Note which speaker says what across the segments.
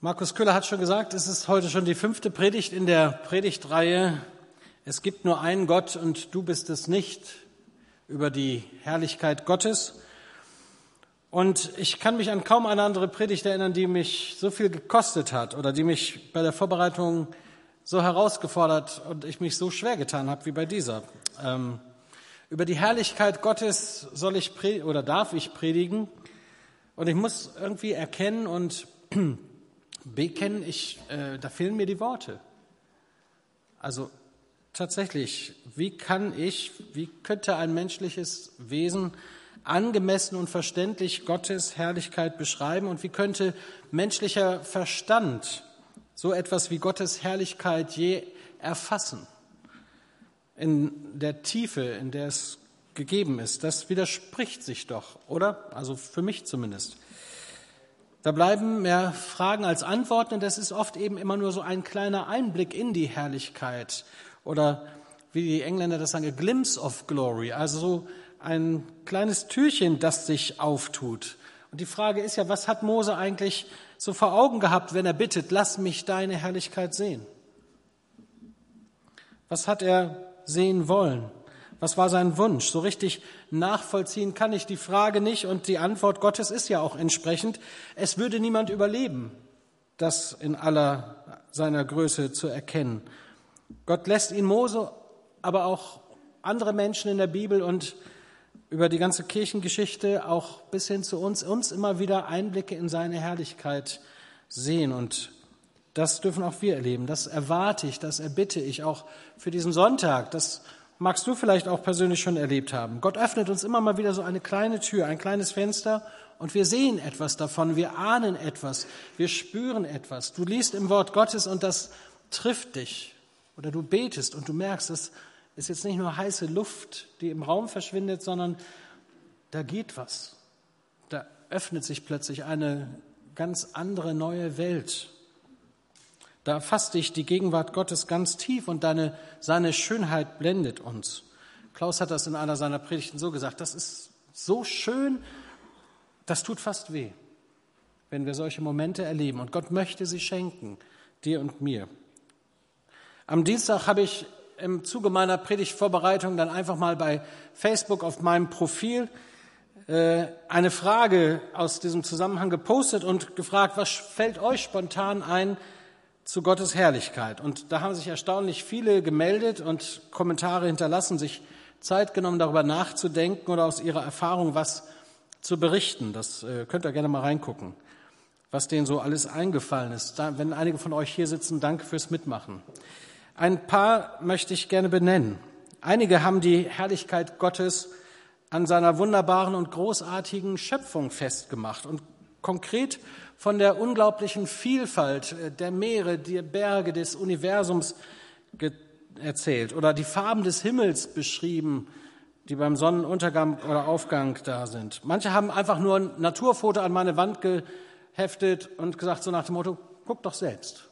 Speaker 1: Markus Köhler hat schon gesagt, es ist heute schon die fünfte Predigt in der Predigtreihe Es gibt nur einen Gott und du bist es nicht über die Herrlichkeit Gottes. Und ich kann mich an kaum eine andere Predigt erinnern, die mich so viel gekostet hat oder die mich bei der Vorbereitung so herausgefordert und ich mich so schwer getan habe wie bei dieser. Ähm, über die Herrlichkeit Gottes soll ich oder darf ich predigen und ich muss irgendwie erkennen und bekennen, ich, äh, da fehlen mir die Worte. Also tatsächlich, wie kann ich, wie könnte ein menschliches Wesen angemessen und verständlich Gottes Herrlichkeit beschreiben und wie könnte menschlicher Verstand so etwas wie Gottes Herrlichkeit je erfassen? In der Tiefe, in der es gegeben ist, das widerspricht sich doch, oder? Also für mich zumindest. Da bleiben mehr Fragen als Antworten und das ist oft eben immer nur so ein kleiner Einblick in die Herrlichkeit oder wie die Engländer das sagen, a glimpse of glory, also so ein kleines Türchen, das sich auftut. Und die Frage ist ja, was hat Mose eigentlich so vor Augen gehabt, wenn er bittet, lass mich deine Herrlichkeit sehen? Was hat er sehen wollen? Was war sein Wunsch? So richtig nachvollziehen kann ich die Frage nicht und die Antwort Gottes ist ja auch entsprechend. Es würde niemand überleben, das in aller seiner Größe zu erkennen. Gott lässt ihn Mose, aber auch andere Menschen in der Bibel und über die ganze Kirchengeschichte auch bis hin zu uns, uns immer wieder Einblicke in seine Herrlichkeit sehen. Und das dürfen auch wir erleben. Das erwarte ich, das erbitte ich auch für diesen Sonntag, dass magst du vielleicht auch persönlich schon erlebt haben. Gott öffnet uns immer mal wieder so eine kleine Tür, ein kleines Fenster und wir sehen etwas davon, wir ahnen etwas, wir spüren etwas. Du liest im Wort Gottes und das trifft dich oder du betest und du merkst, es ist jetzt nicht nur heiße Luft, die im Raum verschwindet, sondern da geht was. Da öffnet sich plötzlich eine ganz andere neue Welt. Da fasst dich die Gegenwart Gottes ganz tief und deine, seine Schönheit blendet uns. Klaus hat das in einer seiner Predigten so gesagt, das ist so schön, das tut fast weh, wenn wir solche Momente erleben. Und Gott möchte sie schenken, dir und mir. Am Dienstag habe ich im Zuge meiner Predigtvorbereitung dann einfach mal bei Facebook auf meinem Profil äh, eine Frage aus diesem Zusammenhang gepostet und gefragt, was fällt euch spontan ein, zu Gottes Herrlichkeit. Und da haben sich erstaunlich viele gemeldet und Kommentare hinterlassen, sich Zeit genommen, darüber nachzudenken oder aus ihrer Erfahrung was zu berichten. Das äh, könnt ihr gerne mal reingucken, was denen so alles eingefallen ist. Wenn einige von euch hier sitzen, danke fürs Mitmachen. Ein paar möchte ich gerne benennen. Einige haben die Herrlichkeit Gottes an seiner wunderbaren und großartigen Schöpfung festgemacht und konkret von der unglaublichen Vielfalt äh, der Meere, der Berge des Universums erzählt oder die Farben des Himmels beschrieben, die beim Sonnenuntergang oder Aufgang da sind. Manche haben einfach nur ein Naturfoto an meine Wand geheftet und gesagt, so nach dem Motto, guck doch selbst.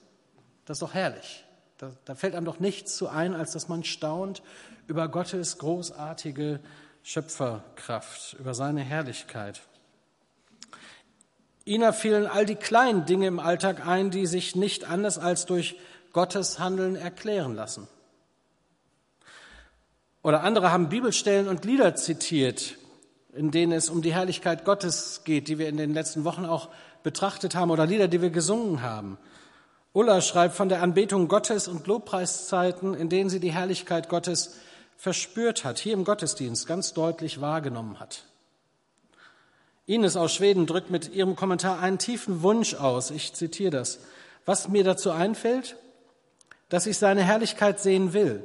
Speaker 1: Das ist doch herrlich. Da, da fällt einem doch nichts zu ein, als dass man staunt über Gottes großartige Schöpferkraft, über seine Herrlichkeit. Ihnen fielen all die kleinen Dinge im Alltag ein, die sich nicht anders als durch Gottes Handeln erklären lassen. Oder andere haben Bibelstellen und Lieder zitiert, in denen es um die Herrlichkeit Gottes geht, die wir in den letzten Wochen auch betrachtet haben, oder Lieder, die wir gesungen haben. Ulla schreibt von der Anbetung Gottes und Lobpreiszeiten, in denen sie die Herrlichkeit Gottes verspürt hat, hier im Gottesdienst ganz deutlich wahrgenommen hat. Ines aus Schweden drückt mit ihrem Kommentar einen tiefen Wunsch aus. Ich zitiere das. Was mir dazu einfällt, dass ich seine Herrlichkeit sehen will.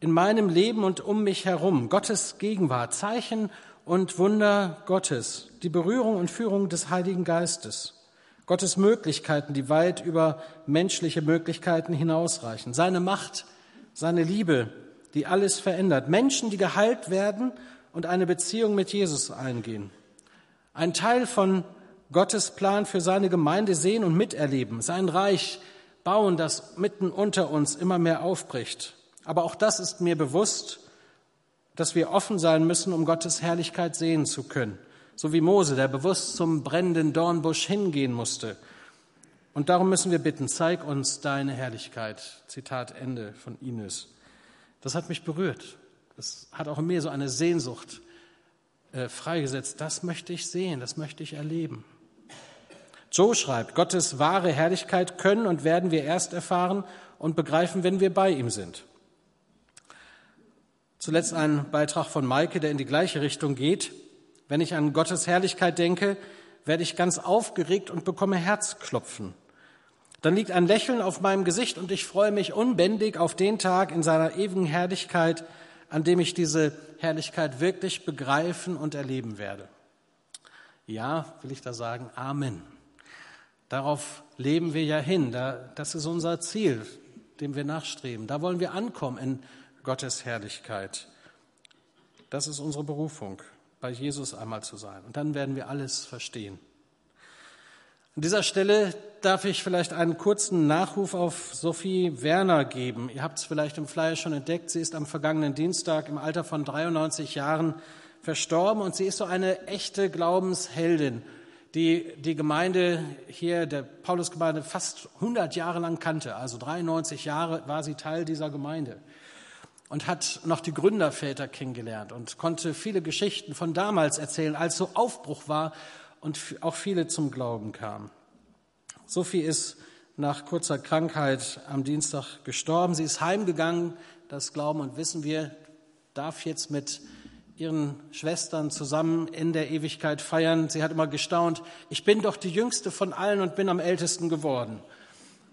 Speaker 1: In meinem Leben und um mich herum. Gottes Gegenwart, Zeichen und Wunder Gottes. Die Berührung und Führung des Heiligen Geistes. Gottes Möglichkeiten, die weit über menschliche Möglichkeiten hinausreichen. Seine Macht, seine Liebe, die alles verändert. Menschen, die geheilt werden und eine Beziehung mit Jesus eingehen ein Teil von Gottes Plan für seine Gemeinde sehen und miterleben, sein Reich bauen, das mitten unter uns immer mehr aufbricht. Aber auch das ist mir bewusst, dass wir offen sein müssen, um Gottes Herrlichkeit sehen zu können. So wie Mose, der bewusst zum brennenden Dornbusch hingehen musste Und darum müssen wir bitten, zeig uns deine Herrlichkeit. Zitat Ende von Ines. Das hat mich berührt. Das hat auch in mir so eine Sehnsucht äh, freigesetzt. Das möchte ich sehen, das möchte ich erleben. Joe schreibt, Gottes wahre Herrlichkeit können und werden wir erst erfahren und begreifen, wenn wir bei ihm sind. Zuletzt ein Beitrag von Maike, der in die gleiche Richtung geht. Wenn ich an Gottes Herrlichkeit denke, werde ich ganz aufgeregt und bekomme Herzklopfen. Dann liegt ein Lächeln auf meinem Gesicht und ich freue mich unbändig auf den Tag in seiner ewigen Herrlichkeit, an dem ich diese Herrlichkeit wirklich begreifen und erleben werde. Ja, will ich da sagen, Amen. Darauf leben wir ja hin. Das ist unser Ziel, dem wir nachstreben. Da wollen wir ankommen in Gottes Herrlichkeit. Das ist unsere Berufung, bei Jesus einmal zu sein. Und dann werden wir alles verstehen. An dieser Stelle darf ich vielleicht einen kurzen Nachruf auf Sophie Werner geben. Ihr habt es vielleicht im Flyer schon entdeckt. Sie ist am vergangenen Dienstag im Alter von 93 Jahren verstorben und sie ist so eine echte Glaubensheldin, die die Gemeinde hier, der Paulusgemeinde, fast 100 Jahre lang kannte. Also 93 Jahre war sie Teil dieser Gemeinde und hat noch die Gründerväter kennengelernt und konnte viele Geschichten von damals erzählen, als so Aufbruch war und auch viele zum Glauben kamen. Sophie ist nach kurzer Krankheit am Dienstag gestorben. Sie ist heimgegangen, das glauben und wissen wir, darf jetzt mit ihren Schwestern zusammen in der Ewigkeit feiern. Sie hat immer gestaunt, ich bin doch die jüngste von allen und bin am ältesten geworden.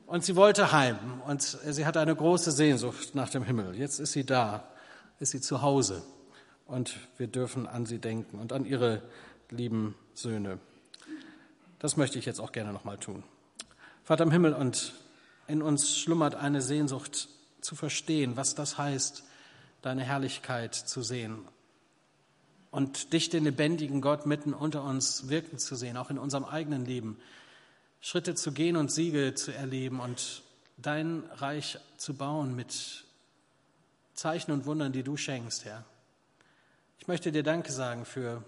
Speaker 1: Und sie wollte heim und sie hatte eine große Sehnsucht nach dem Himmel. Jetzt ist sie da, ist sie zu Hause und wir dürfen an sie denken und an ihre lieben Söhne. Das möchte ich jetzt auch gerne nochmal tun. Vater im Himmel, und in uns schlummert eine Sehnsucht zu verstehen, was das heißt, deine Herrlichkeit zu sehen und dich, den lebendigen Gott, mitten unter uns wirken zu sehen, auch in unserem eigenen Leben. Schritte zu gehen und Siege zu erleben und dein Reich zu bauen mit Zeichen und Wundern, die du schenkst, Herr. Ich möchte dir Danke sagen für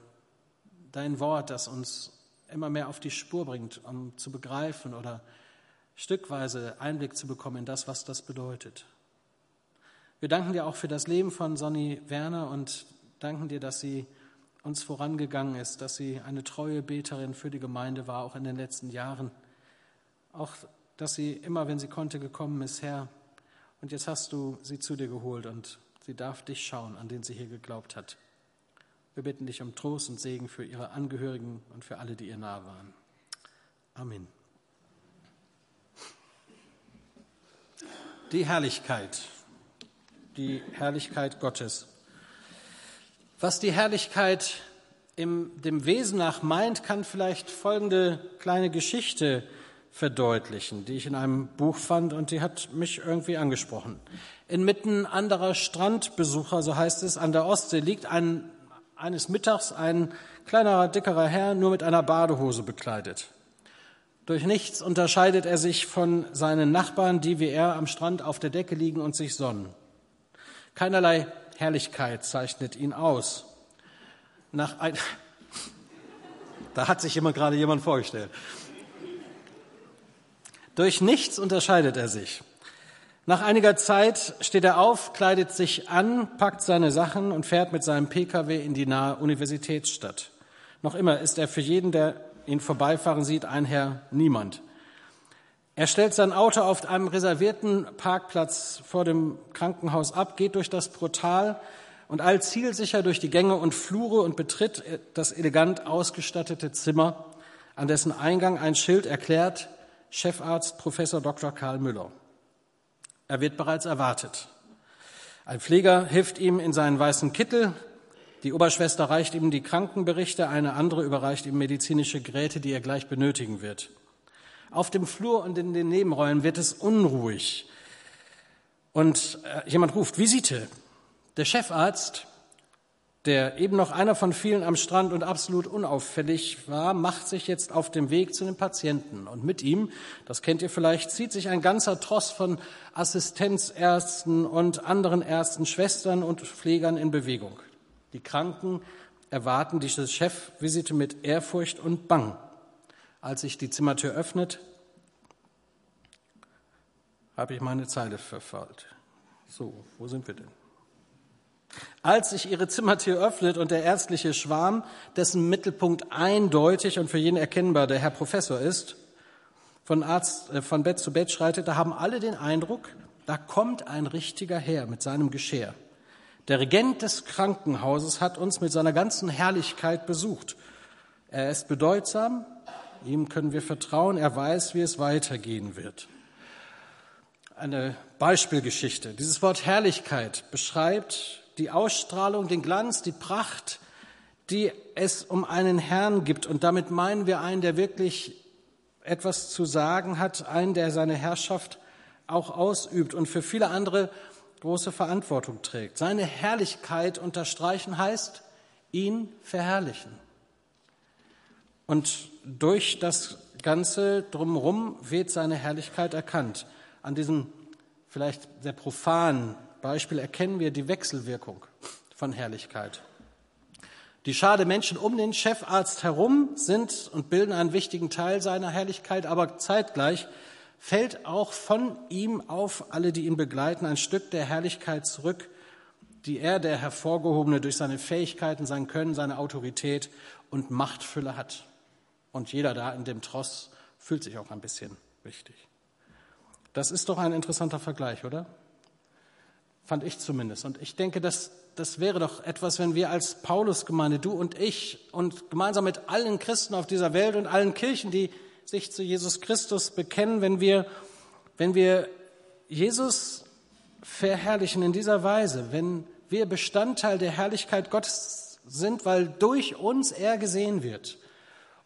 Speaker 1: dein Wort, das uns immer mehr auf die Spur bringt, um zu begreifen oder stückweise Einblick zu bekommen in das, was das bedeutet. Wir danken dir auch für das Leben von Sonny Werner und danken dir, dass sie uns vorangegangen ist, dass sie eine treue Beterin für die Gemeinde war, auch in den letzten Jahren. Auch, dass sie immer, wenn sie konnte, gekommen ist, Herr. Und jetzt hast du sie zu dir geholt und sie darf dich schauen, an den sie hier geglaubt hat. Wir bitten dich um Trost und Segen für ihre Angehörigen und für alle, die ihr nahe waren. Amen. Die Herrlichkeit, die Herrlichkeit Gottes. Was die Herrlichkeit im, dem Wesen nach meint, kann vielleicht folgende kleine Geschichte verdeutlichen, die ich in einem Buch fand und die hat mich irgendwie angesprochen. Inmitten anderer Strandbesucher, so heißt es, an der Ostsee liegt ein eines Mittags ein kleinerer, dickerer Herr nur mit einer Badehose bekleidet. Durch nichts unterscheidet er sich von seinen Nachbarn, die wie er am Strand auf der Decke liegen und sich sonnen. Keinerlei Herrlichkeit zeichnet ihn aus. Nach ein da hat sich immer gerade jemand vorgestellt. Durch nichts unterscheidet er sich. Nach einiger Zeit steht er auf, kleidet sich an, packt seine Sachen und fährt mit seinem Pkw in die nahe Universitätsstadt. Noch immer ist er für jeden, der ihn vorbeifahren sieht, ein Herr Niemand. Er stellt sein Auto auf einem reservierten Parkplatz vor dem Krankenhaus ab, geht durch das Portal und eilt zielsicher durch die Gänge und Flure und betritt das elegant ausgestattete Zimmer, an dessen Eingang ein Schild erklärt Chefarzt Professor Dr. Karl Müller. Er wird bereits erwartet. Ein Pfleger hilft ihm in seinen weißen Kittel. Die Oberschwester reicht ihm die Krankenberichte, eine andere überreicht ihm medizinische Geräte, die er gleich benötigen wird. Auf dem Flur und in den Nebenräumen wird es unruhig. Und äh, jemand ruft, Visite. Der Chefarzt der eben noch einer von vielen am Strand und absolut unauffällig war, macht sich jetzt auf dem Weg zu den Patienten. Und mit ihm, das kennt ihr vielleicht, zieht sich ein ganzer Tross von Assistenzärzten und anderen Ärzten, Schwestern und Pflegern in Bewegung. Die Kranken erwarten diese Chefvisite mit Ehrfurcht und Bang. Als sich die Zimmertür öffnet, habe ich meine Zeile verfault. So, wo sind wir denn? Als sich ihre Zimmertür öffnet und der ärztliche Schwarm, dessen Mittelpunkt eindeutig und für jeden erkennbar der Herr Professor ist, von, Arzt, äh, von Bett zu Bett schreitet, da haben alle den Eindruck, da kommt ein richtiger Herr mit seinem Geschirr. Der Regent des Krankenhauses hat uns mit seiner ganzen Herrlichkeit besucht. Er ist bedeutsam, ihm können wir vertrauen, er weiß, wie es weitergehen wird. Eine Beispielgeschichte. Dieses Wort Herrlichkeit beschreibt die Ausstrahlung, den Glanz, die Pracht, die es um einen Herrn gibt. Und damit meinen wir einen, der wirklich etwas zu sagen hat, einen, der seine Herrschaft auch ausübt und für viele andere große Verantwortung trägt. Seine Herrlichkeit unterstreichen heißt, ihn verherrlichen. Und durch das Ganze drumherum wird seine Herrlichkeit erkannt. An diesem vielleicht sehr profanen Beispiel erkennen wir die Wechselwirkung von Herrlichkeit. Die Schade Menschen um den Chefarzt herum sind und bilden einen wichtigen Teil seiner Herrlichkeit, aber zeitgleich fällt auch von ihm auf alle, die ihn begleiten, ein Stück der Herrlichkeit zurück, die er, der Hervorgehobene, durch seine Fähigkeiten, sein Können, seine Autorität und Machtfülle hat. Und jeder da in dem Tross fühlt sich auch ein bisschen wichtig. Das ist doch ein interessanter Vergleich, oder? Fand ich zumindest. Und ich denke, das, das wäre doch etwas, wenn wir als Paulusgemeinde, du und ich, und gemeinsam mit allen Christen auf dieser Welt und allen Kirchen, die sich zu Jesus Christus bekennen, wenn wir, wenn wir Jesus verherrlichen in dieser Weise, wenn wir Bestandteil der Herrlichkeit Gottes sind, weil durch uns er gesehen wird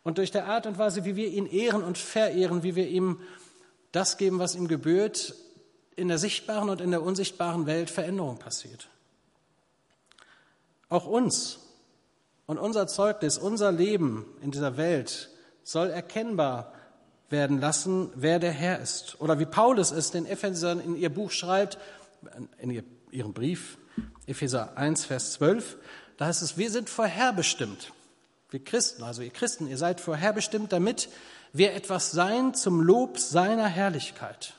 Speaker 1: und durch der Art und Weise, wie wir ihn ehren und verehren, wie wir ihm das geben, was ihm gebührt, in der sichtbaren und in der unsichtbaren Welt Veränderung passiert. Auch uns und unser Zeugnis, unser Leben in dieser Welt soll erkennbar werden lassen, wer der Herr ist. Oder wie Paulus es den Ephesern in ihr Buch schreibt, in ihrem Brief, Epheser 1, Vers 12, da heißt es, wir sind vorherbestimmt. Wir Christen, also ihr Christen, ihr seid vorherbestimmt, damit wir etwas sein zum Lob seiner Herrlichkeit.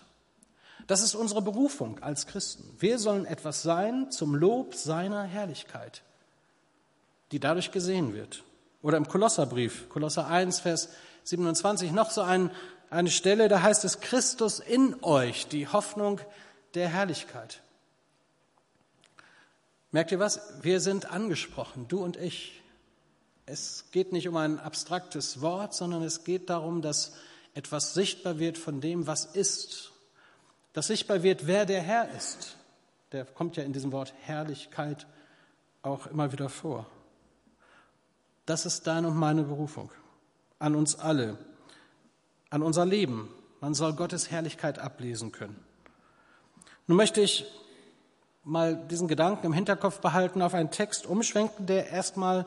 Speaker 1: Das ist unsere Berufung als Christen. Wir sollen etwas sein zum Lob seiner Herrlichkeit, die dadurch gesehen wird. Oder im Kolosserbrief, Kolosser 1, Vers 27, noch so ein, eine Stelle, da heißt es, Christus in euch, die Hoffnung der Herrlichkeit. Merkt ihr was? Wir sind angesprochen, du und ich. Es geht nicht um ein abstraktes Wort, sondern es geht darum, dass etwas sichtbar wird von dem, was ist. Dass sichtbar wird, wer der Herr ist. Der kommt ja in diesem Wort Herrlichkeit auch immer wieder vor. Das ist deine und meine Berufung an uns alle, an unser Leben. Man soll Gottes Herrlichkeit ablesen können. Nun möchte ich mal diesen Gedanken im Hinterkopf behalten, auf einen Text umschwenken, der erstmal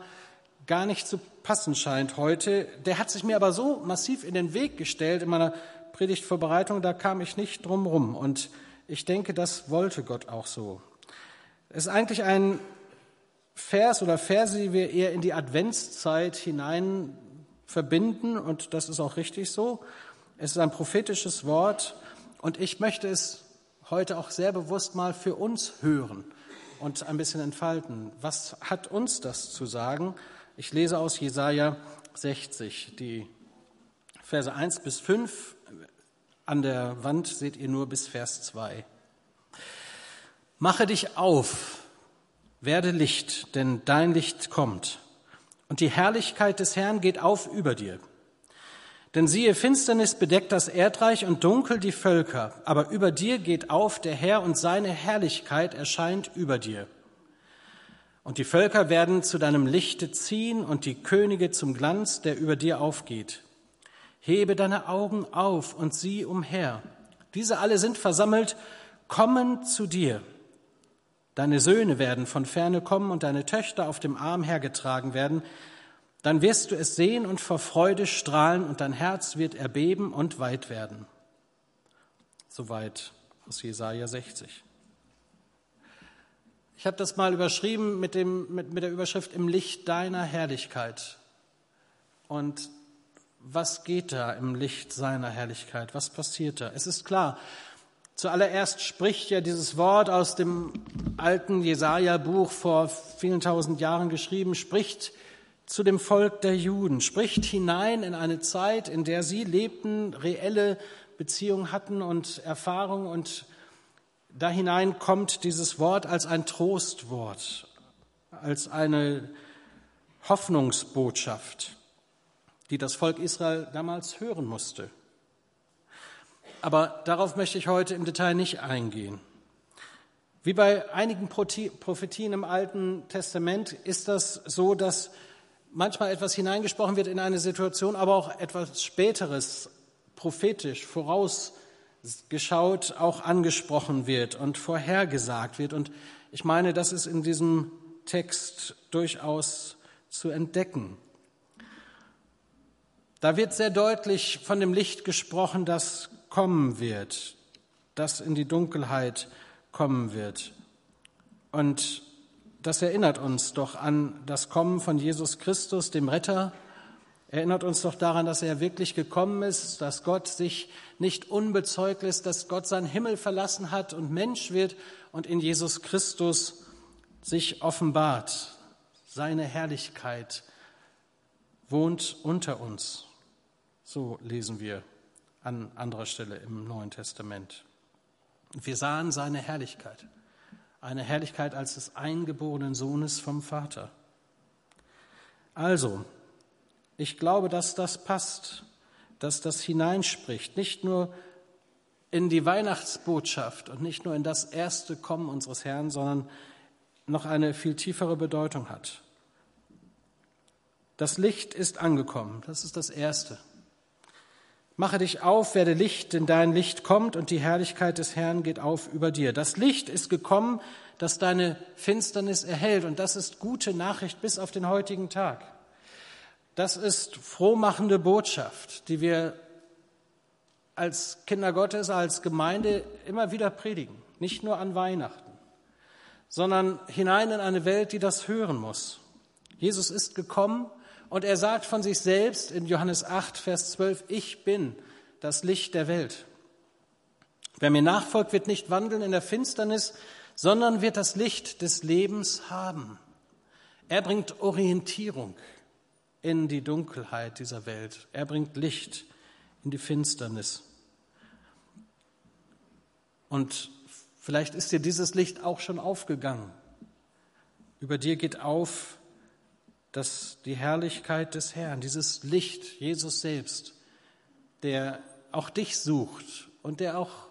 Speaker 1: gar nicht zu passen scheint heute. Der hat sich mir aber so massiv in den Weg gestellt in meiner Predigtvorbereitung, da kam ich nicht drum rum. Und ich denke, das wollte Gott auch so. Es ist eigentlich ein Vers oder Verse, die wir eher in die Adventszeit hinein verbinden und das ist auch richtig so. Es ist ein prophetisches Wort und ich möchte es heute auch sehr bewusst mal für uns hören und ein bisschen entfalten. Was hat uns das zu sagen? Ich lese aus Jesaja 60, die Verse 1 bis 5. An der Wand seht ihr nur bis Vers 2. Mache dich auf, werde Licht, denn dein Licht kommt. Und die Herrlichkeit des Herrn geht auf über dir. Denn siehe, Finsternis bedeckt das Erdreich und dunkel die Völker, aber über dir geht auf der Herr und seine Herrlichkeit erscheint über dir. Und die Völker werden zu deinem Lichte ziehen und die Könige zum Glanz, der über dir aufgeht. Hebe deine Augen auf und sieh umher. Diese alle sind versammelt, kommen zu dir. Deine Söhne werden von ferne kommen und deine Töchter auf dem Arm hergetragen werden. Dann wirst du es sehen und vor Freude strahlen und dein Herz wird erbeben und weit werden. Soweit aus Jesaja 60. Ich habe das mal überschrieben mit, dem, mit, mit der Überschrift Im Licht deiner Herrlichkeit. Und was geht da im Licht seiner Herrlichkeit? Was passiert da? Es ist klar, Zuallererst spricht ja dieses Wort aus dem alten Jesaja-Buch vor vielen tausend Jahren geschrieben, spricht zu dem Volk der Juden, spricht hinein in eine Zeit, in der sie lebten, reelle Beziehungen hatten und Erfahrung und da hinein kommt dieses Wort als ein Trostwort, als eine Hoffnungsbotschaft, die das Volk Israel damals hören musste. Aber darauf möchte ich heute im Detail nicht eingehen. Wie bei einigen Prophetien im Alten Testament ist das so, dass manchmal etwas hineingesprochen wird in eine Situation, aber auch etwas Späteres prophetisch vorausgeschaut auch angesprochen wird und vorhergesagt wird. Und ich meine, das ist in diesem Text durchaus zu entdecken. Da wird sehr deutlich von dem Licht gesprochen, das kommen wird, das in die Dunkelheit kommen wird. Und das erinnert uns doch an das Kommen von Jesus Christus, dem Retter. Erinnert uns doch daran, dass er wirklich gekommen ist, dass Gott sich nicht unbezeugt lässt, dass Gott seinen Himmel verlassen hat und Mensch wird und in Jesus Christus sich offenbart. Seine Herrlichkeit wohnt unter uns. So lesen wir an anderer Stelle im Neuen Testament. Wir sahen seine Herrlichkeit eine Herrlichkeit als des eingeborenen Sohnes vom Vater. Also, ich glaube, dass das passt, dass das hineinspricht, nicht nur in die Weihnachtsbotschaft und nicht nur in das erste Kommen unseres Herrn, sondern noch eine viel tiefere Bedeutung hat. Das Licht ist angekommen, das ist das Erste. Mache dich auf, werde Licht, denn dein Licht kommt und die Herrlichkeit des Herrn geht auf über dir. Das Licht ist gekommen, das deine Finsternis erhält und das ist gute Nachricht bis auf den heutigen Tag. Das ist frohmachende Botschaft, die wir als Kinder Gottes, als Gemeinde immer wieder predigen. Nicht nur an Weihnachten, sondern hinein in eine Welt, die das hören muss. Jesus ist gekommen, und er sagt von sich selbst in Johannes 8, Vers 12, ich bin das Licht der Welt. Wer mir nachfolgt, wird nicht wandeln in der Finsternis, sondern wird das Licht des Lebens haben. Er bringt Orientierung in die Dunkelheit dieser Welt. Er bringt Licht in die Finsternis. Und vielleicht ist dir dieses Licht auch schon aufgegangen. Über dir geht auf, dass die Herrlichkeit des Herrn, dieses Licht, Jesus selbst, der auch dich sucht und der auch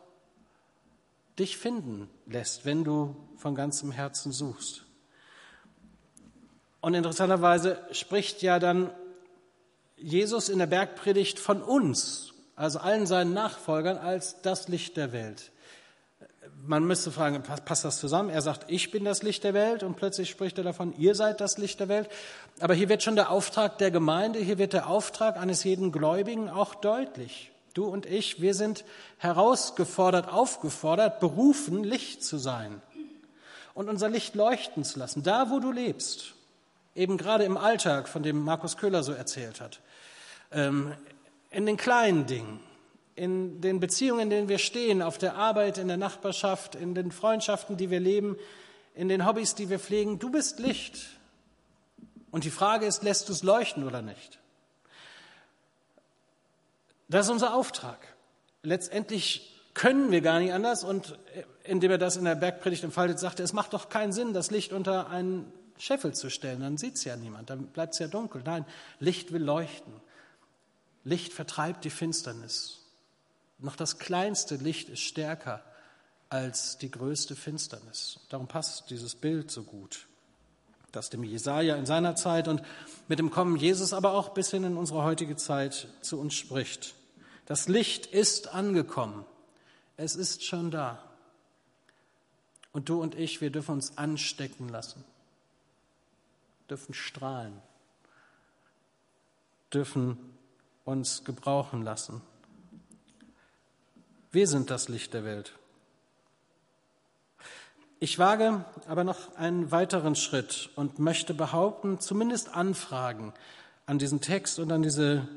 Speaker 1: dich finden lässt, wenn du von ganzem Herzen suchst. Und interessanterweise spricht ja dann Jesus in der Bergpredigt von uns, also allen seinen Nachfolgern, als das Licht der Welt man müsste fragen, passt das zusammen? Er sagt, ich bin das Licht der Welt und plötzlich spricht er davon, ihr seid das Licht der Welt. Aber hier wird schon der Auftrag der Gemeinde, hier wird der Auftrag eines jeden Gläubigen auch deutlich. Du und ich, wir sind herausgefordert, aufgefordert, berufen, Licht zu sein und unser Licht leuchten zu lassen, da wo du lebst. Eben gerade im Alltag, von dem Markus Köhler so erzählt hat. Ähm, in den kleinen Dingen in den Beziehungen, in denen wir stehen, auf der Arbeit, in der Nachbarschaft, in den Freundschaften, die wir leben, in den Hobbys, die wir pflegen. Du bist Licht. Und die Frage ist, lässt du es leuchten oder nicht? Das ist unser Auftrag. Letztendlich können wir gar nicht anders. Und indem er das in der Bergpredigt entfaltet, sagte, es macht doch keinen Sinn, das Licht unter einen Scheffel zu stellen. Dann sieht es ja niemand, dann bleibt es ja dunkel. Nein, Licht will leuchten. Licht vertreibt die Finsternis. Noch das kleinste Licht ist stärker als die größte Finsternis. Darum passt dieses Bild so gut, das dem Jesaja in seiner Zeit und mit dem Kommen Jesus aber auch bis hin in unsere heutige Zeit zu uns spricht. Das Licht ist angekommen. Es ist schon da. Und du und ich, wir dürfen uns anstecken lassen, dürfen strahlen, dürfen uns gebrauchen lassen. Wir sind das Licht der Welt. Ich wage aber noch einen weiteren Schritt und möchte behaupten, zumindest anfragen an diesen Text und an diese,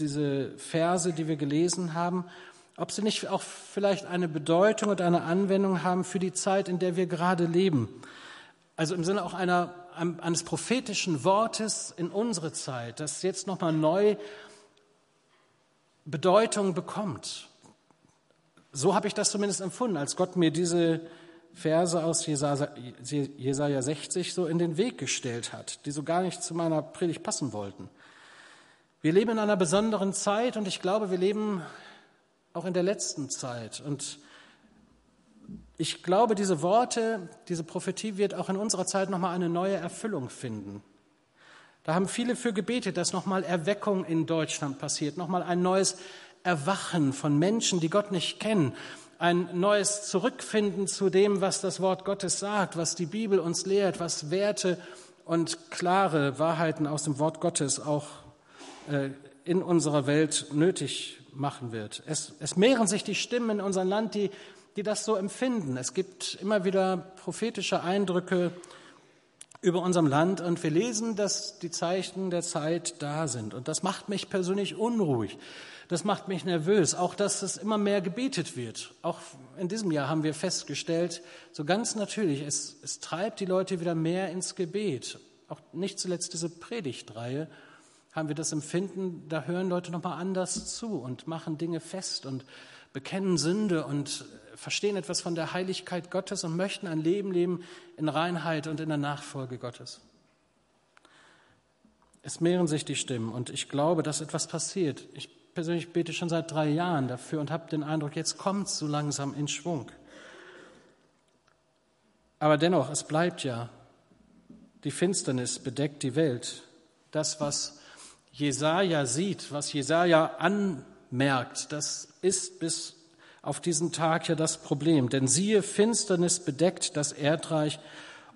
Speaker 1: diese Verse, die wir gelesen haben, ob sie nicht auch vielleicht eine Bedeutung und eine Anwendung haben für die Zeit, in der wir gerade leben. Also im Sinne auch einer, eines prophetischen Wortes in unsere Zeit, das jetzt nochmal neu Bedeutung bekommt. So habe ich das zumindest empfunden, als Gott mir diese Verse aus Jesaja 60 so in den Weg gestellt hat, die so gar nicht zu meiner Predigt passen wollten. Wir leben in einer besonderen Zeit und ich glaube, wir leben auch in der letzten Zeit. Und ich glaube, diese Worte, diese Prophetie wird auch in unserer Zeit nochmal eine neue Erfüllung finden. Da haben viele für gebetet, dass nochmal Erweckung in Deutschland passiert, nochmal ein neues Erwachen von Menschen, die Gott nicht kennen, ein neues Zurückfinden zu dem, was das Wort Gottes sagt, was die Bibel uns lehrt, was Werte und klare Wahrheiten aus dem Wort Gottes auch äh, in unserer Welt nötig machen wird. Es, es mehren sich die Stimmen in unserem Land, die, die das so empfinden. Es gibt immer wieder prophetische Eindrücke über unserem Land und wir lesen, dass die Zeichen der Zeit da sind. Und das macht mich persönlich unruhig. Das macht mich nervös. Auch, dass es immer mehr gebetet wird. Auch in diesem Jahr haben wir festgestellt, so ganz natürlich, es, es treibt die Leute wieder mehr ins Gebet. Auch nicht zuletzt diese Predigtreihe haben wir das Empfinden, da hören Leute nochmal anders zu und machen Dinge fest und bekennen Sünde und verstehen etwas von der Heiligkeit Gottes und möchten ein Leben leben in Reinheit und in der Nachfolge Gottes. Es mehren sich die Stimmen und ich glaube, dass etwas passiert. Ich persönlich bete schon seit drei Jahren dafür und habe den Eindruck, jetzt kommt es so langsam in Schwung. Aber dennoch, es bleibt ja. Die Finsternis bedeckt die Welt. Das, was Jesaja sieht, was Jesaja anmerkt, das ist bis auf diesen Tag ja das Problem. Denn siehe, Finsternis bedeckt das Erdreich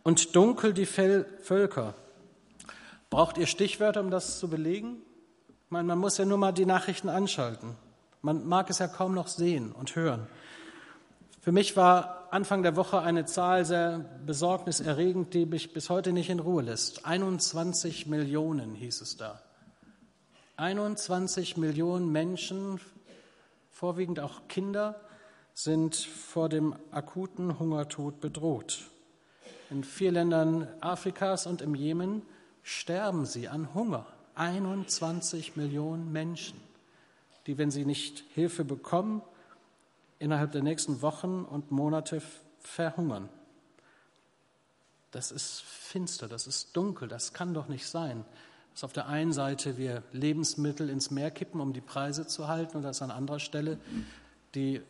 Speaker 1: und dunkel die Völker. Braucht ihr Stichwörter, um das zu belegen? Ich meine, man muss ja nur mal die Nachrichten anschalten. Man mag es ja kaum noch sehen und hören. Für mich war Anfang der Woche eine Zahl sehr besorgniserregend, die mich bis heute nicht in Ruhe lässt. 21 Millionen hieß es da. 21 Millionen Menschen, vorwiegend auch Kinder, sind vor dem akuten Hungertod bedroht. In vier Ländern Afrikas und im Jemen sterben sie an Hunger. 21 Millionen Menschen, die, wenn sie nicht Hilfe bekommen, innerhalb der nächsten Wochen und Monate verhungern. Das ist finster, das ist dunkel, das kann doch nicht sein dass auf der einen Seite wir Lebensmittel ins Meer kippen, um die Preise zu halten, und dass an anderer Stelle die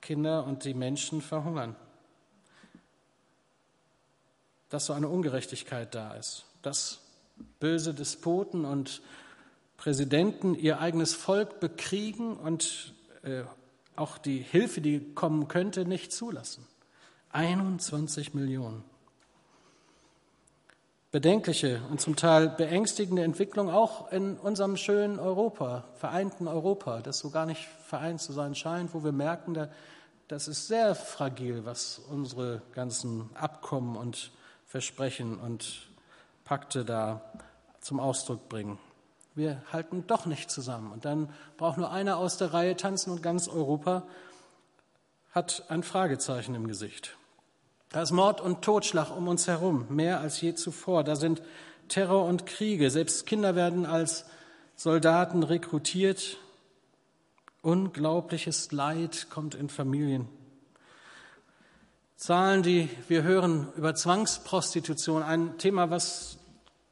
Speaker 1: Kinder und die Menschen verhungern. Dass so eine Ungerechtigkeit da ist, dass böse Despoten und Präsidenten ihr eigenes Volk bekriegen und äh, auch die Hilfe, die kommen könnte, nicht zulassen. 21 Millionen bedenkliche und zum Teil beängstigende Entwicklung auch in unserem schönen Europa, vereinten Europa, das so gar nicht vereint zu sein scheint, wo wir merken, da, das ist sehr fragil, was unsere ganzen Abkommen und Versprechen und Pakte da zum Ausdruck bringen. Wir halten doch nicht zusammen. Und dann braucht nur einer aus der Reihe tanzen und ganz Europa hat ein Fragezeichen im Gesicht. Da ist Mord und Totschlag um uns herum, mehr als je zuvor. Da sind Terror und Kriege. Selbst Kinder werden als Soldaten rekrutiert. Unglaubliches Leid kommt in Familien. Zahlen, die wir hören über Zwangsprostitution, ein Thema, was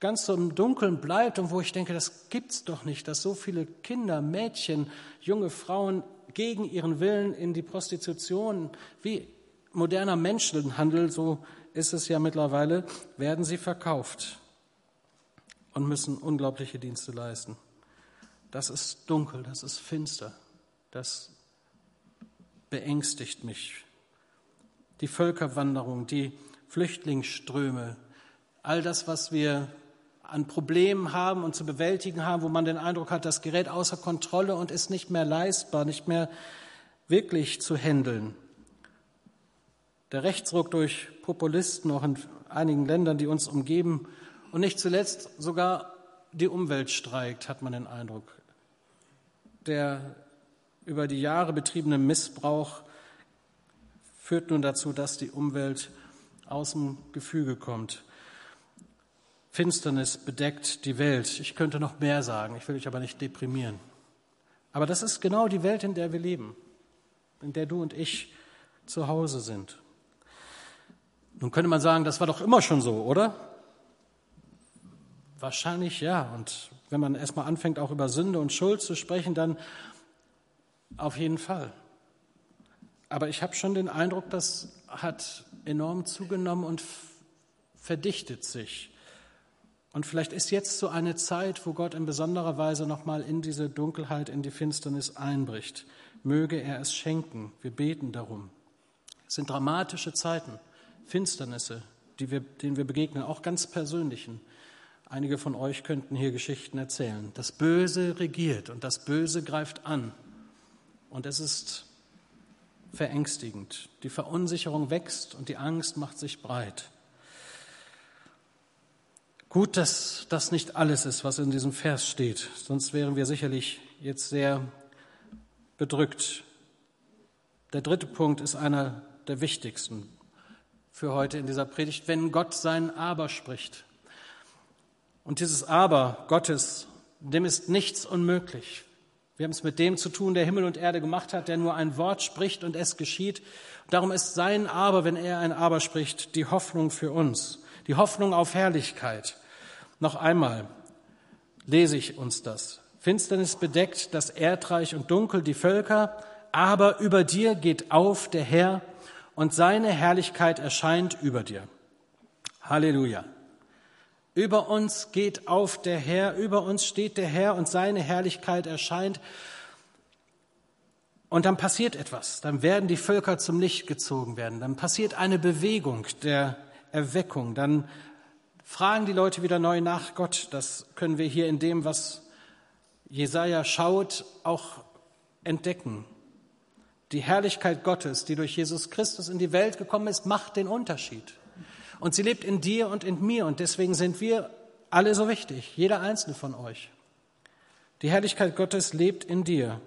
Speaker 1: ganz so im Dunkeln bleibt und wo ich denke, das gibt's doch nicht, dass so viele Kinder, Mädchen, junge Frauen gegen ihren Willen in die Prostitution wie moderner Menschenhandel, so ist es ja mittlerweile, werden sie verkauft und müssen unglaubliche Dienste leisten. Das ist dunkel, das ist finster, das beängstigt mich. Die Völkerwanderung, die Flüchtlingsströme, all das, was wir an Problemen haben und zu bewältigen haben, wo man den Eindruck hat, das gerät außer Kontrolle und ist nicht mehr leistbar, nicht mehr wirklich zu handeln. Der Rechtsruck durch Populisten auch in einigen Ländern, die uns umgeben und nicht zuletzt sogar die Umwelt streikt, hat man den Eindruck. Der über die Jahre betriebene Missbrauch führt nun dazu, dass die Umwelt aus dem Gefüge kommt. Finsternis bedeckt die Welt. Ich könnte noch mehr sagen, ich will euch aber nicht deprimieren. Aber das ist genau die Welt, in der wir leben, in der du und ich zu Hause sind. Nun könnte man sagen, das war doch immer schon so, oder? Wahrscheinlich ja. Und wenn man erstmal anfängt, auch über Sünde und Schuld zu sprechen, dann auf jeden Fall. Aber ich habe schon den Eindruck, das hat enorm zugenommen und verdichtet sich. Und vielleicht ist jetzt so eine Zeit, wo Gott in besonderer Weise nochmal in diese Dunkelheit, in die Finsternis einbricht. Möge er es schenken. Wir beten darum. Es sind dramatische Zeiten, Finsternisse, wir, denen wir begegnen, auch ganz persönlichen. Einige von euch könnten hier Geschichten erzählen. Das Böse regiert und das Böse greift an. Und es ist verängstigend. Die Verunsicherung wächst und die Angst macht sich breit. Gut, dass das nicht alles ist, was in diesem Vers steht, sonst wären wir sicherlich jetzt sehr bedrückt. Der dritte Punkt ist einer der wichtigsten für heute in dieser Predigt, wenn Gott sein Aber spricht. Und dieses Aber Gottes, dem ist nichts unmöglich. Wir haben es mit dem zu tun, der Himmel und Erde gemacht hat, der nur ein Wort spricht und es geschieht. Darum ist sein Aber, wenn er ein Aber spricht, die Hoffnung für uns, die Hoffnung auf Herrlichkeit. Noch einmal lese ich uns das. Finsternis bedeckt das Erdreich und dunkel die Völker, aber über dir geht auf der Herr und seine Herrlichkeit erscheint über dir. Halleluja. Über uns geht auf der Herr, über uns steht der Herr und seine Herrlichkeit erscheint. Und dann passiert etwas, dann werden die Völker zum Licht gezogen werden, dann passiert eine Bewegung der Erweckung, dann fragen die Leute wieder neu nach Gott. Das können wir hier in dem, was Jesaja schaut, auch entdecken. Die Herrlichkeit Gottes, die durch Jesus Christus in die Welt gekommen ist, macht den Unterschied. Und sie lebt in dir und in mir. Und deswegen sind wir alle so wichtig, jeder einzelne von euch. Die Herrlichkeit Gottes lebt in dir.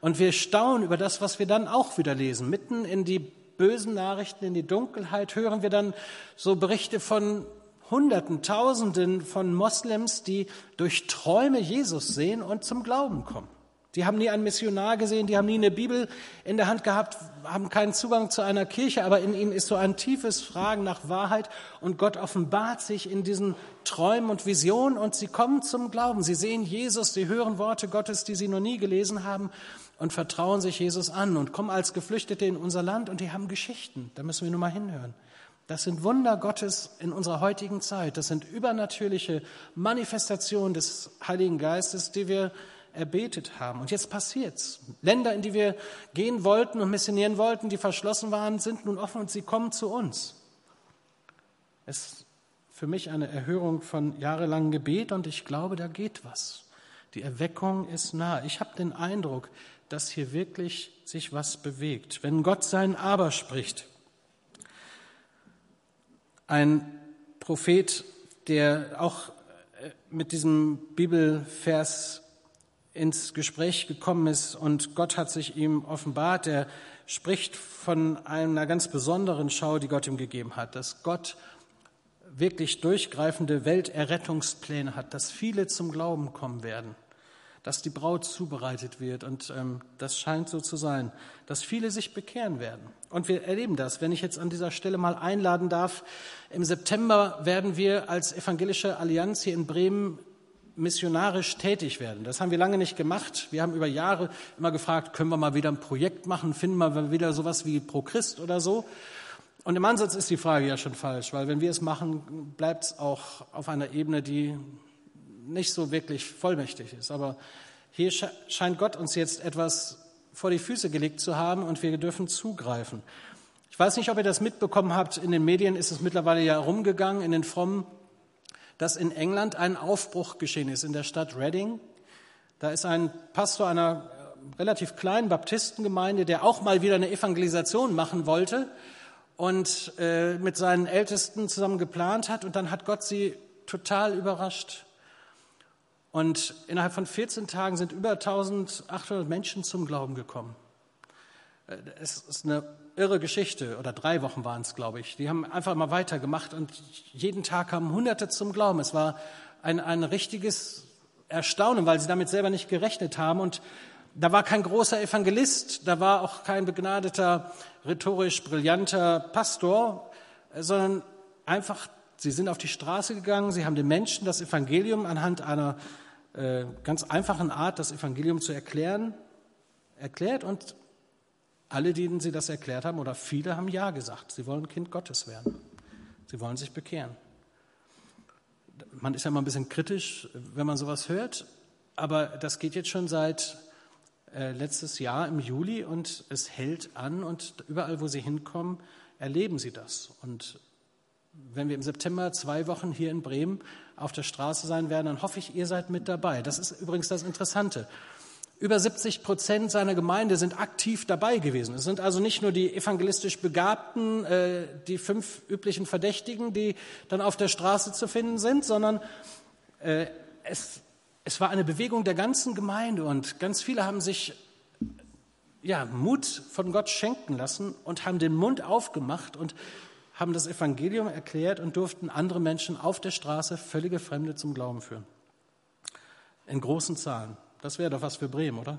Speaker 1: Und wir staunen über das, was wir dann auch wieder lesen. Mitten in die bösen Nachrichten, in die Dunkelheit hören wir dann so Berichte von Hunderten, Tausenden von Moslems, die durch Träume Jesus sehen und zum Glauben kommen. Die haben nie einen Missionar gesehen, die haben nie eine Bibel in der Hand gehabt, haben keinen Zugang zu einer Kirche, aber in ihnen ist so ein tiefes Fragen nach Wahrheit und Gott offenbart sich in diesen Träumen und Visionen und sie kommen zum Glauben. Sie sehen Jesus, sie hören Worte Gottes, die sie noch nie gelesen haben und vertrauen sich Jesus an und kommen als Geflüchtete in unser Land und die haben Geschichten. Da müssen wir nur mal hinhören. Das sind Wunder Gottes in unserer heutigen Zeit. Das sind übernatürliche Manifestationen des Heiligen Geistes, die wir erbetet haben. Und jetzt passiert's. Länder, in die wir gehen wollten und missionieren wollten, die verschlossen waren, sind nun offen und sie kommen zu uns. Es ist für mich eine Erhörung von jahrelangem Gebet und ich glaube, da geht was. Die Erweckung ist nah. Ich habe den Eindruck, dass hier wirklich sich was bewegt. Wenn Gott sein Aber spricht, ein Prophet, der auch äh, mit diesem Bibelvers ins Gespräch gekommen ist und Gott hat sich ihm offenbart. Er spricht von einer ganz besonderen Schau, die Gott ihm gegeben hat, dass Gott wirklich durchgreifende Welterrettungspläne hat, dass viele zum Glauben kommen werden, dass die Braut zubereitet wird und ähm, das scheint so zu sein, dass viele sich bekehren werden. Und wir erleben das. Wenn ich jetzt an dieser Stelle mal einladen darf, im September werden wir als Evangelische Allianz hier in Bremen missionarisch tätig werden. Das haben wir lange nicht gemacht. Wir haben über Jahre immer gefragt, können wir mal wieder ein Projekt machen, finden wir wieder sowas wie Pro Christ oder so. Und im Ansatz ist die Frage ja schon falsch, weil wenn wir es machen, bleibt es auch auf einer Ebene, die nicht so wirklich vollmächtig ist. Aber hier scheint Gott uns jetzt etwas vor die Füße gelegt zu haben und wir dürfen zugreifen. Ich weiß nicht, ob ihr das mitbekommen habt. In den Medien ist es mittlerweile ja rumgegangen, in den frommen dass in England ein Aufbruch geschehen ist in der Stadt Reading. Da ist ein Pastor einer äh, relativ kleinen Baptistengemeinde, der auch mal wieder eine Evangelisation machen wollte und äh, mit seinen Ältesten zusammen geplant hat. Und dann hat Gott sie total überrascht. Und innerhalb von 14 Tagen sind über 1800 Menschen zum Glauben gekommen. Äh, es ist eine irre Geschichte, oder drei Wochen waren es, glaube ich. Die haben einfach mal weitergemacht und jeden Tag kamen Hunderte zum Glauben. Es war ein, ein richtiges Erstaunen, weil sie damit selber nicht gerechnet haben. Und da war kein großer Evangelist, da war auch kein begnadeter, rhetorisch brillanter Pastor, sondern einfach, sie sind auf die Straße gegangen, sie haben den Menschen das Evangelium anhand einer äh, ganz einfachen Art, das Evangelium zu erklären, erklärt und alle, denen sie das erklärt haben, oder viele haben Ja gesagt. Sie wollen Kind Gottes werden. Sie wollen sich bekehren. Man ist ja immer ein bisschen kritisch, wenn man sowas hört, aber das geht jetzt schon seit äh, letztes Jahr im Juli und es hält an und überall, wo sie hinkommen, erleben sie das. Und wenn wir im September zwei Wochen hier in Bremen auf der Straße sein werden, dann hoffe ich, ihr seid mit dabei. Das ist übrigens das Interessante. Über 70 Prozent seiner Gemeinde sind aktiv dabei gewesen. Es sind also nicht nur die evangelistisch Begabten, äh, die fünf üblichen Verdächtigen, die dann auf der Straße zu finden sind, sondern äh, es, es war eine Bewegung der ganzen Gemeinde und ganz viele haben sich ja, Mut von Gott schenken lassen und haben den Mund aufgemacht und haben das Evangelium erklärt und durften andere Menschen auf der Straße, völlige Fremde, zum Glauben führen. In großen Zahlen. Das wäre doch was für Bremen, oder?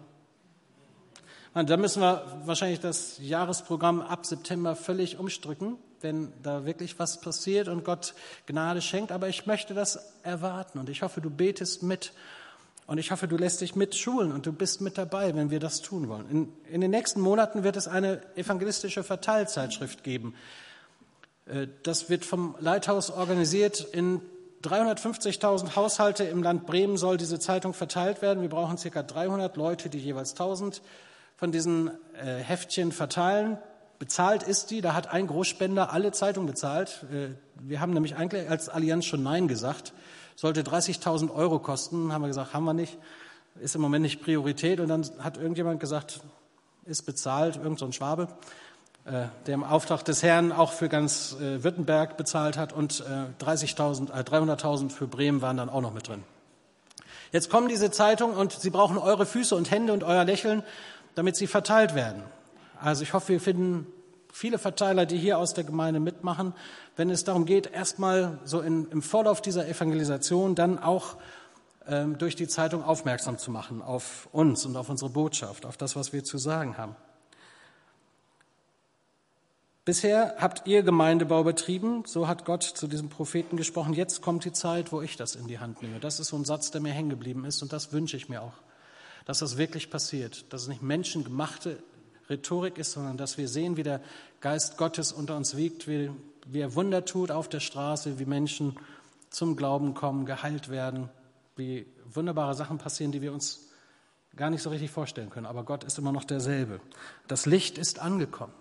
Speaker 1: Da müssen wir wahrscheinlich das Jahresprogramm ab September völlig umstricken, wenn da wirklich was passiert und Gott Gnade schenkt. Aber ich möchte das erwarten und ich hoffe, du betest mit und ich hoffe, du lässt dich mitschulen und du bist mit dabei, wenn wir das tun wollen. In, in den nächsten Monaten wird es eine evangelistische Verteilzeitschrift geben. Äh, das wird vom Leithaus organisiert in 350.000 Haushalte im Land Bremen soll diese Zeitung verteilt werden. Wir brauchen circa 300 Leute, die jeweils 1000 von diesen äh, Heftchen verteilen. Bezahlt ist die, da hat ein Großspender alle Zeitungen bezahlt. Äh, wir haben nämlich eigentlich als Allianz schon Nein gesagt. Sollte 30.000 Euro kosten, haben wir gesagt, haben wir nicht. Ist im Moment nicht Priorität. Und dann hat irgendjemand gesagt, ist bezahlt, irgend so ein Schwabe. Äh, der im Auftrag des Herrn auch für ganz äh, Württemberg bezahlt hat und 30.000, äh, 300.000 für Bremen waren dann auch noch mit drin. Jetzt kommen diese Zeitungen und sie brauchen eure Füße und Hände und euer Lächeln, damit sie verteilt werden. Also ich hoffe, wir finden viele Verteiler, die hier aus der Gemeinde mitmachen, wenn es darum geht, erstmal so in, im Vorlauf dieser Evangelisation dann auch ähm, durch die Zeitung aufmerksam zu machen auf uns und auf unsere Botschaft, auf das, was wir zu sagen haben. Bisher habt ihr Gemeindebau betrieben, so hat Gott zu diesem Propheten gesprochen. Jetzt kommt die Zeit, wo ich das in die Hand nehme. Das ist so ein Satz, der mir hängen geblieben ist und das wünsche ich mir auch, dass das wirklich passiert, dass es nicht menschengemachte Rhetorik ist, sondern dass wir sehen, wie der Geist Gottes unter uns wiegt, wie, wie er Wunder tut auf der Straße, wie Menschen zum Glauben kommen, geheilt werden, wie wunderbare Sachen passieren, die wir uns gar nicht so richtig vorstellen können. Aber Gott ist immer noch derselbe. Das Licht ist angekommen.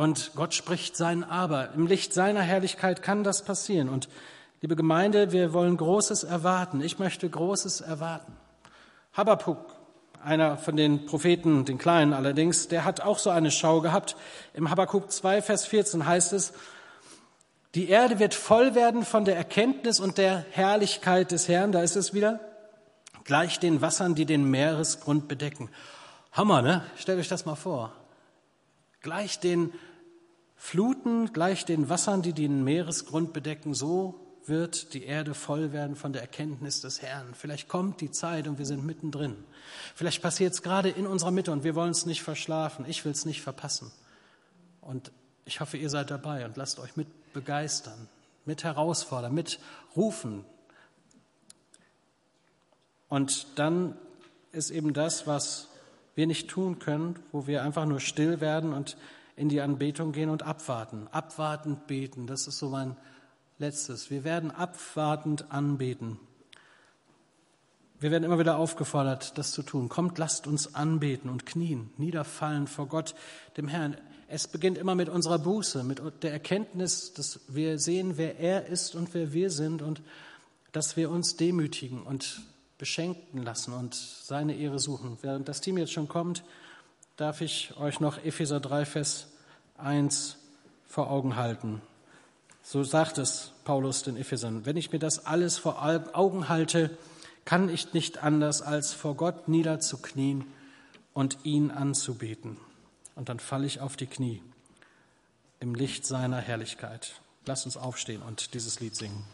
Speaker 1: Und Gott spricht sein Aber. Im Licht seiner Herrlichkeit kann das passieren. Und liebe Gemeinde, wir wollen Großes erwarten. Ich möchte Großes erwarten. Habakkuk, einer von den Propheten, den Kleinen allerdings, der hat auch so eine Schau gehabt. Im Habakkuk 2, Vers 14 heißt es, die Erde wird voll werden von der Erkenntnis und der Herrlichkeit des Herrn. Da ist es wieder. Gleich den Wassern, die den Meeresgrund bedecken. Hammer, ne? Stellt euch das mal vor. Gleich den Fluten gleich den Wassern, die den Meeresgrund bedecken, so wird die Erde voll werden von der Erkenntnis des Herrn. Vielleicht kommt die Zeit und wir sind mittendrin. Vielleicht passiert es gerade in unserer Mitte und wir wollen es nicht verschlafen. Ich will es nicht verpassen. Und ich hoffe, ihr seid dabei und lasst euch mit begeistern, mit herausfordern, mit rufen. Und dann ist eben das, was wir nicht tun können, wo wir einfach nur still werden und in die Anbetung gehen und abwarten. Abwartend beten, das ist so mein letztes. Wir werden abwartend anbeten. Wir werden immer wieder aufgefordert, das zu tun. Kommt, lasst uns anbeten und knien, niederfallen vor Gott, dem Herrn. Es beginnt immer mit unserer Buße, mit der Erkenntnis, dass wir sehen, wer er ist und wer wir sind und dass wir uns demütigen und beschenken lassen und seine Ehre suchen. Während das Team jetzt schon kommt, darf ich euch noch Epheser 3, Vers 1 vor Augen halten. So sagt es Paulus den Ephesern. Wenn ich mir das alles vor Augen halte, kann ich nicht anders, als vor Gott niederzuknien und ihn anzubeten. Und dann falle ich auf die Knie im Licht seiner Herrlichkeit. Lass uns aufstehen und dieses Lied singen.